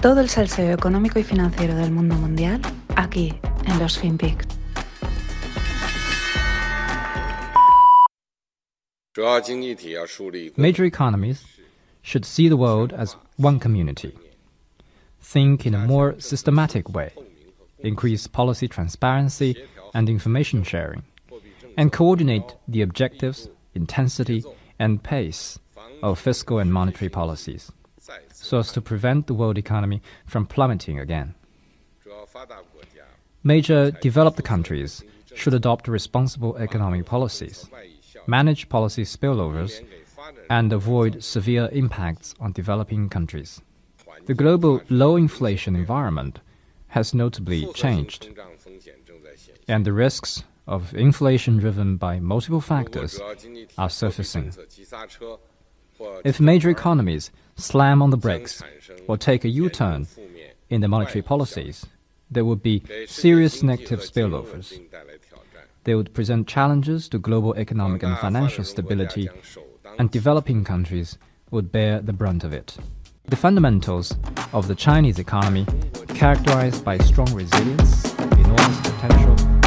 Todo el salseo económico y financiero del mundo mundial aquí en los FinPix. Major economies should see the world as one community. Think in a more systematic way, increase policy transparency and information sharing, and coordinate the objectives, intensity, and pace of fiscal and monetary policies so as to prevent the world economy from plummeting again. Major developed countries should adopt responsible economic policies, manage policy spillovers, and avoid severe impacts on developing countries. The global low inflation environment has notably changed, and the risks of inflation driven by multiple factors are surfacing. If major economies slam on the brakes or take a U turn in their monetary policies, there would be serious negative spillovers. They would present challenges to global economic and financial stability, and developing countries would bear the brunt of it. The fundamentals of the Chinese economy, characterized by strong resilience, enormous potential,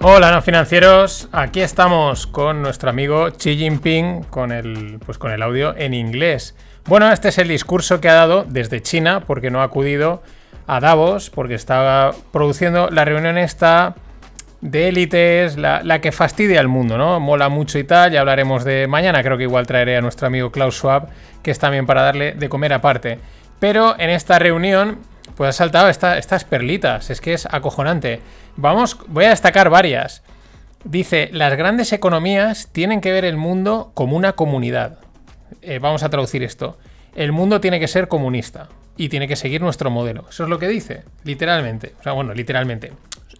Hola, no financieros. Aquí estamos con nuestro amigo Xi Jinping con el, pues con el audio en inglés. Bueno, este es el discurso que ha dado desde China porque no ha acudido a Davos porque estaba produciendo la reunión esta de élites, la, la, que fastidia al mundo, ¿no? Mola mucho y tal, ya hablaremos de mañana, creo que igual traeré a nuestro amigo Klaus Schwab, que es también para darle de comer aparte. Pero en esta reunión, pues ha saltado esta, estas perlitas, es que es acojonante. Vamos, voy a destacar varias. Dice, las grandes economías tienen que ver el mundo como una comunidad. Eh, vamos a traducir esto. El mundo tiene que ser comunista y tiene que seguir nuestro modelo. Eso es lo que dice, literalmente. O sea, bueno, literalmente.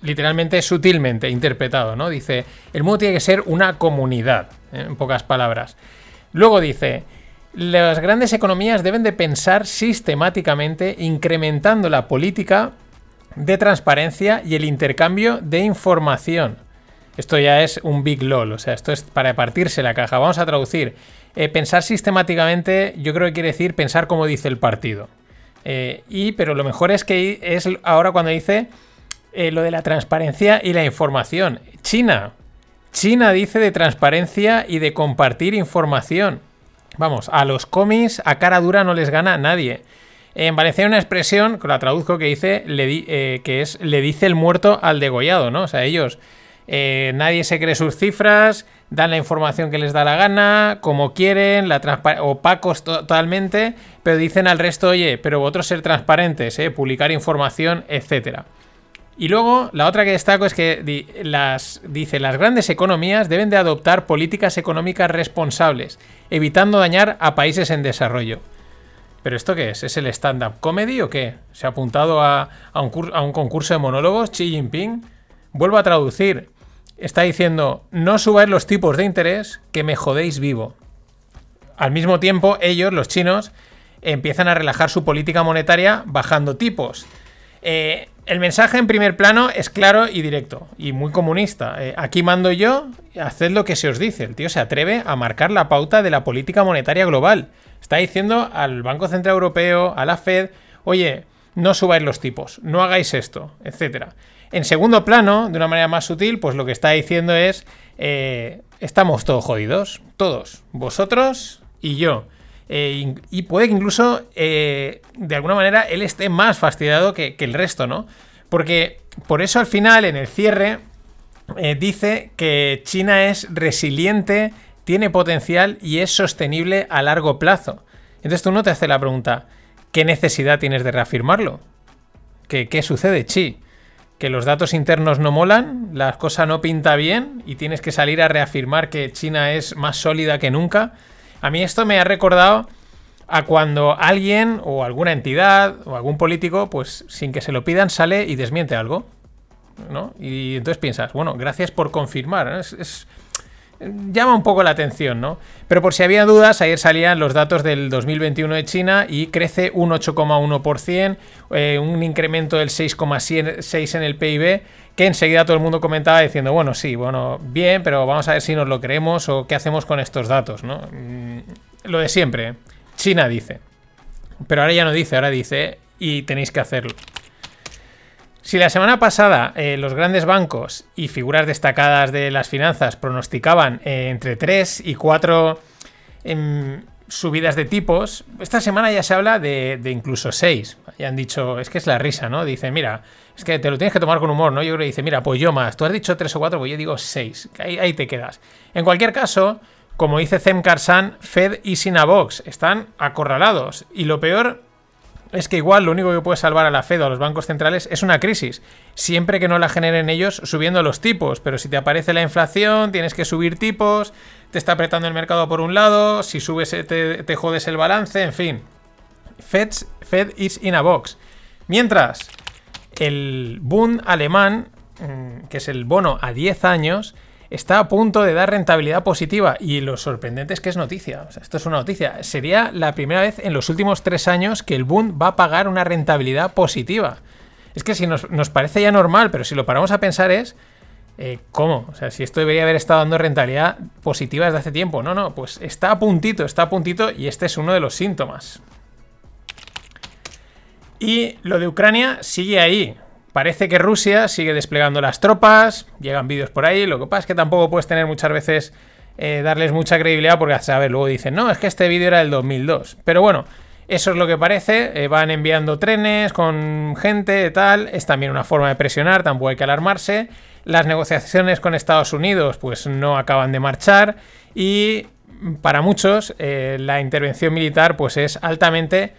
Literalmente, sutilmente interpretado, ¿no? Dice, el mundo tiene que ser una comunidad, ¿eh? en pocas palabras. Luego dice, las grandes economías deben de pensar sistemáticamente incrementando la política de transparencia y el intercambio de información. Esto ya es un big lol, o sea, esto es para partirse la caja. Vamos a traducir. Eh, pensar sistemáticamente, yo creo que quiere decir pensar como dice el partido. Eh, y, pero lo mejor es que es ahora cuando dice eh, lo de la transparencia y la información. China. China dice de transparencia y de compartir información. Vamos, a los cómics a cara dura no les gana nadie. En Valencia hay una expresión, que la traduzco, que dice, le di, eh, que es, le dice el muerto al degollado, ¿no? O sea, ellos, eh, nadie se cree sus cifras, dan la información que les da la gana, como quieren, la opacos totalmente, pero dicen al resto, oye, pero vosotros ser transparentes, ¿eh? publicar información, etcétera. Y luego, la otra que destaco es que las, dice, las grandes economías deben de adoptar políticas económicas responsables, evitando dañar a países en desarrollo. ¿Pero esto qué es? ¿Es el stand-up comedy o qué? ¿Se ha apuntado a, un concurso de monólogos Xi Jinping? Vuelvo a traducir. Está diciendo, no subáis los tipos de interés que me jodéis vivo. Al mismo tiempo, ellos, los chinos, empiezan a relajar su política monetaria bajando tipos. Eh, el mensaje en primer plano es claro y directo y muy comunista. Eh, aquí mando yo, haced lo que se os dice. El tío se atreve a marcar la pauta de la política monetaria global. Está diciendo al Banco Central Europeo, a la Fed, oye, no subáis los tipos, no hagáis esto, etc. En segundo plano, de una manera más sutil, pues lo que está diciendo es, eh, estamos todos jodidos, todos, vosotros y yo. Eh, y puede que incluso, eh, de alguna manera, él esté más fastidiado que, que, el resto, ¿no? Porque por eso al final, en el cierre, dice que China es resiliente, tiene potencial y es sostenible a largo plazo. Entonces tú no te haces la pregunta, ¿qué necesidad tienes de reafirmarlo? ¿Qué, qué sucede, Chi? ¿Que los datos internos no molan? ¿La cosa no pinta bien? ¿Y tienes que salir a reafirmar que China es más sólida que nunca? A mí esto me ha recordado a cuando alguien o alguna entidad o algún político, pues sin que se lo pidan, sale y desmiente algo. ¿no? Y entonces piensas, bueno, gracias por confirmar. Es, llama un poco la atención, ¿no? Pero por si había dudas, ayer salían los datos del 2021 de China y crece un 8,1%, eh, un incremento del 6,6 en el PIB, que enseguida todo el mundo comentaba diciendo, bueno, sí, bueno, bien, pero vamos a ver si nos lo creemos o qué hacemos con estos datos, ¿no? Mm, lo de siempre. China dice. Pero ahora ya no dice, ahora dice y tenéis que hacerlo. Si la semana pasada eh, los grandes bancos y figuras destacadas de las finanzas pronosticaban eh, entre 3 y 4 em, subidas de tipos, esta semana ya se habla de, incluso 6. Ya han dicho, es que es la risa, ¿no? Dice, mira, es que te lo tienes que tomar con humor, ¿no? Yo creo que dice, mira, pues yo más. Tú has dicho 3 o 4, pues yo digo 6. Ahí, te quedas. En cualquier caso, como dice Zem Karsan, Fed y Sinavox están acorralados. Y lo peor es que igual lo único que puede salvar a la Fed o a los bancos centrales es una crisis, siempre que no la generen ellos subiendo los tipos. Pero si te aparece la inflación, tienes que subir tipos, te está apretando el mercado por un lado, si subes te, te jodes el balance, en fin. Fed, is in a box. Mientras, el Bund alemán, mm, que es el bono a 10 años, está a punto de dar rentabilidad positiva y lo sorprendente es que es noticia. esto es una noticia. Sería la primera vez en los últimos tres años que el Bund va a pagar una rentabilidad positiva. Es que si nos, parece ya normal, pero si lo paramos a pensar es... Eh, ¿Cómo? O sea, si esto debería haber estado dando rentabilidad positiva desde hace tiempo. No, no, pues está a puntito, está a puntito y este es uno de los síntomas. Y lo de Ucrania sigue ahí. Parece que Rusia sigue desplegando las tropas, llegan vídeos por ahí, lo que pasa es que tampoco puedes tener muchas veces eh, darles mucha credibilidad porque, a ver, luego dicen, no, es que este vídeo era del 2002. Pero bueno, eso es lo que parece, eh, van enviando trenes con gente, tal, es también una forma de presionar, tampoco hay que alarmarse. Las negociaciones con Estados Unidos pues no acaban de marchar y para muchos eh, la intervención militar pues es altamente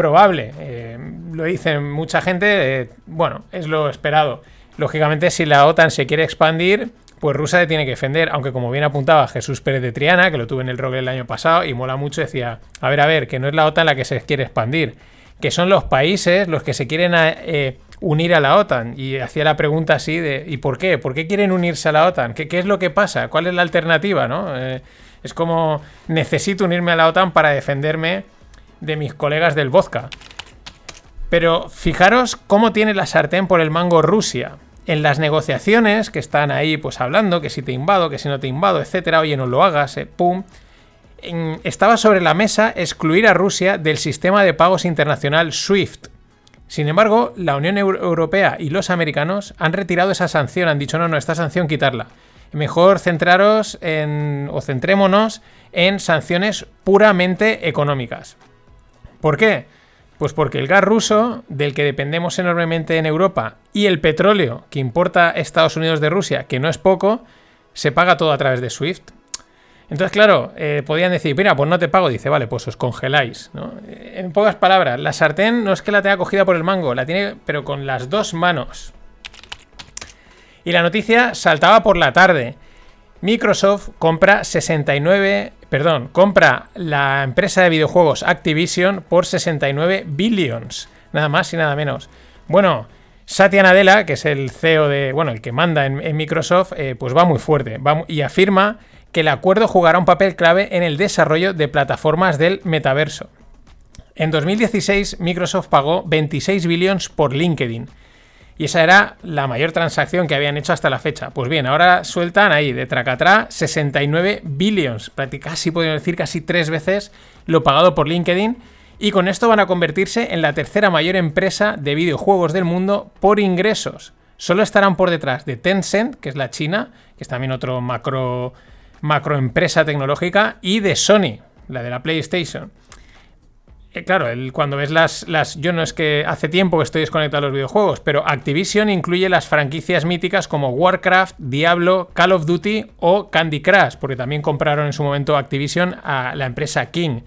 probable. Eh, lo dicen mucha gente, eh, bueno, es lo esperado. Lógicamente, si la OTAN se quiere expandir, pues Rusia tiene que defender, aunque como bien apuntaba Jesús Pérez de Triana, que lo tuve en el rock el año pasado y mola mucho, decía, a ver, a ver, que no es la OTAN la que se quiere expandir, que son los países los que se quieren eh, unir a la OTAN. Y hacía la pregunta así de, ¿y por qué? ¿Por qué quieren unirse a la OTAN? ¿Qué, qué es lo que pasa? ¿Cuál es la alternativa? ¿no? es como, necesito unirme a la OTAN para defenderme de mis colegas del vodka. Pero fijaros cómo tiene la sartén por el mango Rusia. En las negociaciones que están ahí pues hablando, que si te invado, que si no te invado, etcétera, oye, no lo hagas, eh, pum. estaba sobre la mesa excluir a Rusia del sistema de pagos internacional SWIFT. Sin embargo, la Unión Europea y los americanos han retirado esa sanción, han dicho no, no, esta sanción quitarla. Mejor centraros en, o centrémonos en sanciones puramente económicas. ¿Por qué? Pues porque el gas ruso, del que dependemos enormemente en Europa, y el petróleo que importa Estados Unidos de Rusia, que no es poco, se paga todo a través de SWIFT. Entonces, claro, eh, podían decir, mira, pues no te pago. Dice, vale, pues os congeláis. En pocas palabras, la sartén no es que la tenga cogida por el mango, la tiene, pero con las dos manos. Y la noticia saltaba por la tarde. Microsoft compra 69, perdón, compra la empresa de videojuegos Activision por 69 billions, nada más y nada menos. Bueno, Satya Nadella, que es el CEO de, bueno, el que manda en, Microsoft, eh, pues va muy fuerte y afirma que el acuerdo jugará un papel clave en el desarrollo de plataformas del metaverso. En 2016, Microsoft pagó 26 billions por LinkedIn y esa era la mayor transacción que habían hecho hasta la fecha. Pues bien, ahora sueltan ahí de tracatrá 69 billions, casi podemos decir casi tres veces lo pagado por LinkedIn. Y con esto van a convertirse en la tercera mayor empresa de videojuegos del mundo por ingresos. Solo estarán por detrás de Tencent, que es la China, que es también otro macro, macro empresa tecnológica, y de Sony, la de la PlayStation. Eh, claro, cuando ves las, las. Yo no es que hace tiempo que estoy desconectado de los videojuegos, pero Activision incluye las franquicias míticas como Warcraft, Diablo, Call of Duty o Candy Crush, porque también compraron en su momento Activision a la empresa King.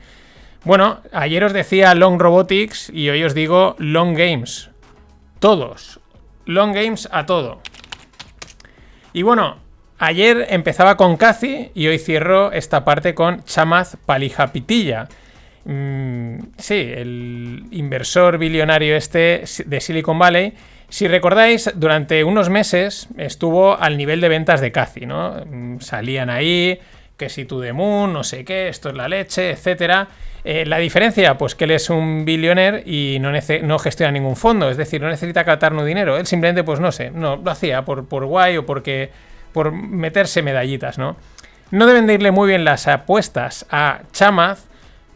Bueno, ayer os decía Long Robotics y hoy os digo Long Games. Todos. Long Games a todo. Y bueno, ayer empezaba con Cathy y hoy cierro esta parte con Chamath Palihapitiya Mm, sí, el inversor billonario este de Silicon Valley. Si recordáis, durante unos meses estuvo al nivel de ventas de Cathy, ¿no? Mm, salían ahí, que si tú de Moon, no sé qué, esto es la leche, etcétera. Eh, la diferencia, pues que él es un billionaire y no, gestiona ningún fondo, es decir, no necesita captar no dinero. Él simplemente, pues no sé, no, lo hacía por, por guay o porque por meterse medallitas, ¿no? No deben de irle muy bien las apuestas a Chamath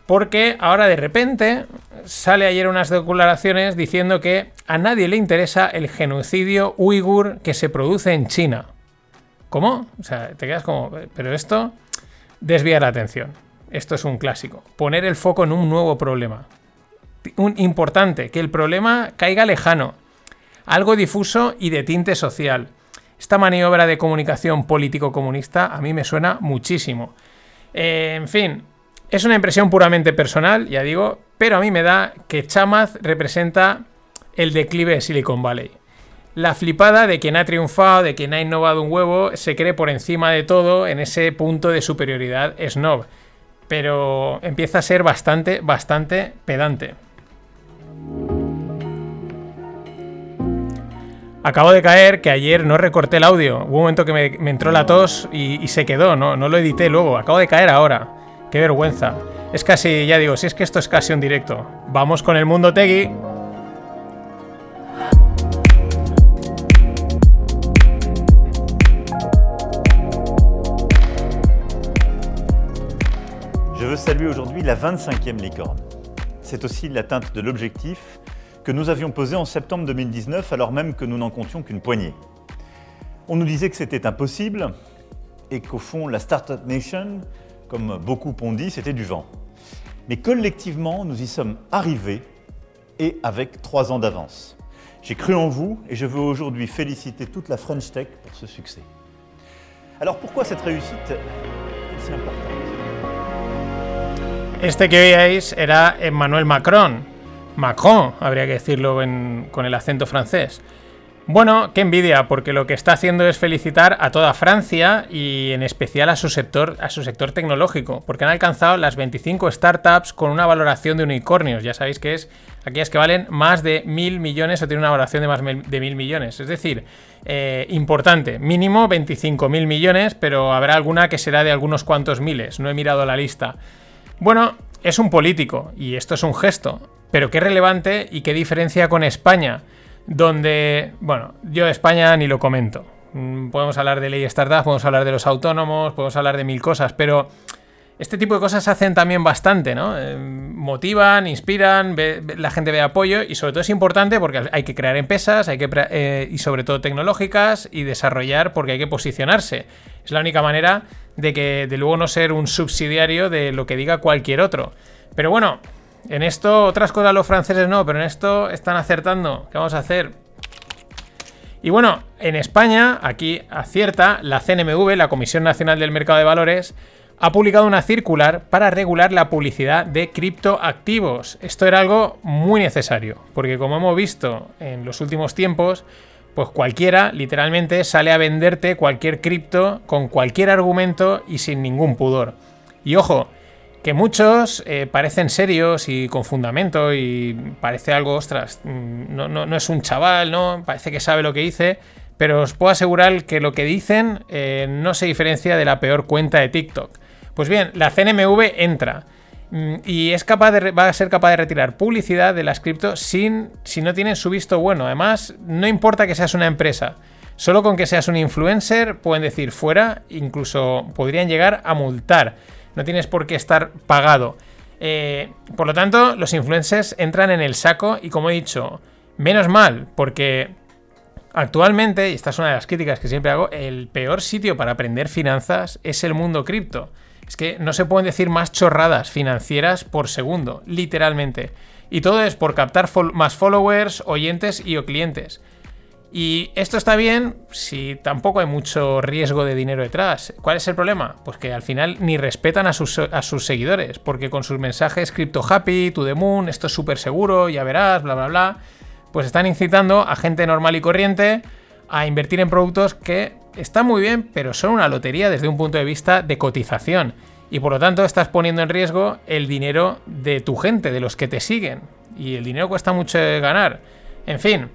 porque ahora de repente sale ayer unas declaraciones diciendo que a nadie le interesa el genocidio uigur que se produce en China. ¿Cómo? O sea, te quedas como, pero esto desvía la atención. Esto es un clásico. Poner el foco en un nuevo problema. Un importante, que el problema caiga lejano. Algo difuso y de tinte social. Esta maniobra de comunicación político-comunista a mí me suena muchísimo. Eh, en fin, es una impresión puramente personal, ya digo, pero a mí me da que Chamath representa el declive de Silicon Valley. La flipada de quien ha triunfado, de quien ha innovado un huevo, se cree por encima de todo en ese punto de superioridad snob. Pero empieza a ser bastante, bastante pedante. Acabo de caer que ayer no recorté el audio. Hubo un momento que me, entró la tos y, y se quedó, no, no lo edité luego. Acabo de caer ahora. Qué vergüenza. Es casi, ya digo, si es que esto es casi un directo. Vamos con el mundo Tegui. Je veux saluer aujourd'hui la 25e licorne. C'est aussi l'atteinte de l'objectif que nous avions posé en septembre 2019 alors même que nous n'en comptions qu'une poignée. On nous disait que c'était impossible et qu'au fond la Startup Nation comme beaucoup ont dit, c'était du vent. Mais collectivement, nous y sommes arrivés et avec trois ans d'avance. J'ai cru en vous et je veux aujourd'hui féliciter toute la French Tech pour ce succès. Alors pourquoi cette réussite est si importante? Este que veíais era Emmanuel Macron. Macron, habría que decirlo en, con el. Bueno, qué envidia, porque lo que está haciendo es felicitar a toda Francia y en especial a su sector, a su sector tecnológico, porque han alcanzado las 25 startups con una valoración de unicornios. Ya sabéis que es aquellas que valen más de mil millones o tienen una valoración de más de mil millones. Es decir, eh, importante, mínimo 25 mil millones, pero habrá alguna que será de algunos cuantos miles. No he mirado la lista. Bueno, es un político y esto es un gesto, pero qué relevante y qué diferencia con España donde, bueno, yo España ni lo comento. Mm, podemos hablar de ley startup, podemos hablar de los autónomos, podemos hablar de mil cosas, pero este tipo de cosas hacen también bastante, ¿no? Eh, motivan, inspiran, la gente ve apoyo y sobre todo es importante porque hay que crear empresas, hay que eh, y sobre todo tecnológicas y desarrollar porque hay que posicionarse. Es la única manera de que de luego no ser un subsidiario de lo que diga cualquier otro. Pero bueno, en esto, otras cosas los franceses no, pero en esto están acertando. ¿Qué vamos a hacer? Y bueno, en España, aquí acierta, la CNMV, la Comisión Nacional del Mercado de Valores, ha publicado una circular para regular la publicidad de criptoactivos. Esto era algo muy necesario, porque como hemos visto en los últimos tiempos, pues cualquiera literalmente sale a venderte cualquier cripto con cualquier argumento y sin ningún pudor. Y ojo, que muchos eh, parecen serios y con fundamento y parece algo, ostras, mm, no, no, es un chaval, ¿no? Parece que sabe lo que dice, pero os puedo asegurar que lo que dicen eh, no se diferencia de la peor cuenta de TikTok. Pues bien, la CNMV entra mm, y es capaz de, va a ser capaz de retirar publicidad de las cripto sin, si no tienen su visto bueno. Además, no importa que seas una empresa. Solo con que seas un influencer pueden decir fuera, incluso podrían llegar a multar no tienes por qué estar pagado. Eh, por lo tanto, los influencers entran en el saco y como he dicho, menos mal, porque actualmente, y esta es una de las críticas que siempre hago, el peor sitio para aprender finanzas es el mundo cripto. Es que no se pueden decir más chorradas financieras por segundo, literalmente. Y todo es por captar más followers, oyentes y o clientes. Y esto está bien si tampoco hay mucho riesgo de dinero detrás. ¿Cuál es el problema? Pues que al final ni respetan a sus, seguidores, porque con sus mensajes Crypto Happy, To The Moon, esto es súper seguro, ya verás, bla, bla, bla, pues están incitando a gente normal y corriente a invertir en productos que están muy bien, pero son una lotería desde un punto de vista de cotización. Y por lo tanto estás poniendo en riesgo el dinero de tu gente, de los que te siguen. Y el dinero cuesta mucho ganar. En fin,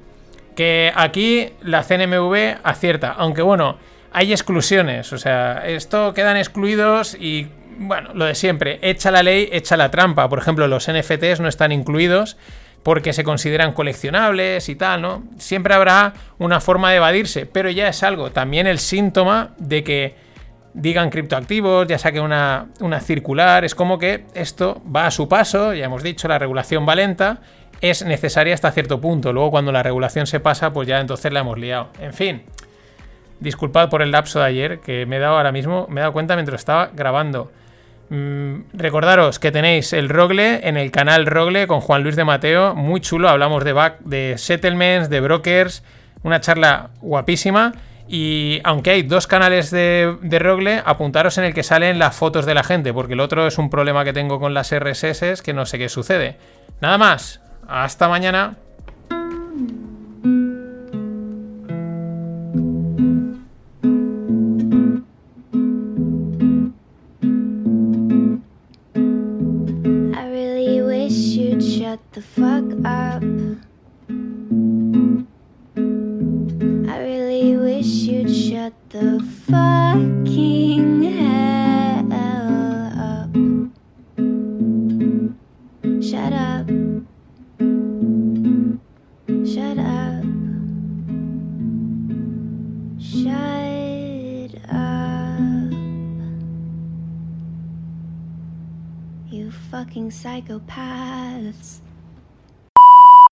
que aquí la CNMV acierta, aunque bueno, hay exclusiones, o sea, esto quedan excluidos y bueno, lo de siempre, echa la ley, echa la trampa. Por ejemplo, los NFTs no están incluidos porque se consideran coleccionables y tal, ¿no? Siempre habrá una forma de evadirse, pero ya es algo, también el síntoma de que digan criptoactivos, ya saque una, una circular. Es como que esto va a su paso, ya hemos dicho, la regulación va lenta, es necesaria hasta cierto punto. Luego, cuando la regulación se pasa, pues ya entonces la hemos liado. En fin, disculpad por el lapso de ayer, que me he dado ahora mismo, me he dado cuenta mientras estaba grabando. Mm, recordaros que tenéis el Rogle en el canal Rogle con Juan Luis de Mateo, muy chulo, hablamos de, back, de settlements, de brokers, una charla guapísima. Y aunque hay dos canales de, de, Rogle, apuntaros en el que salen las fotos de la gente, porque el otro es un problema que tengo con las RSS que no sé qué sucede. Nada más, hasta mañana. I really wish you'd shut the fuck up. I really wish you'd shut the fucking psychopaths.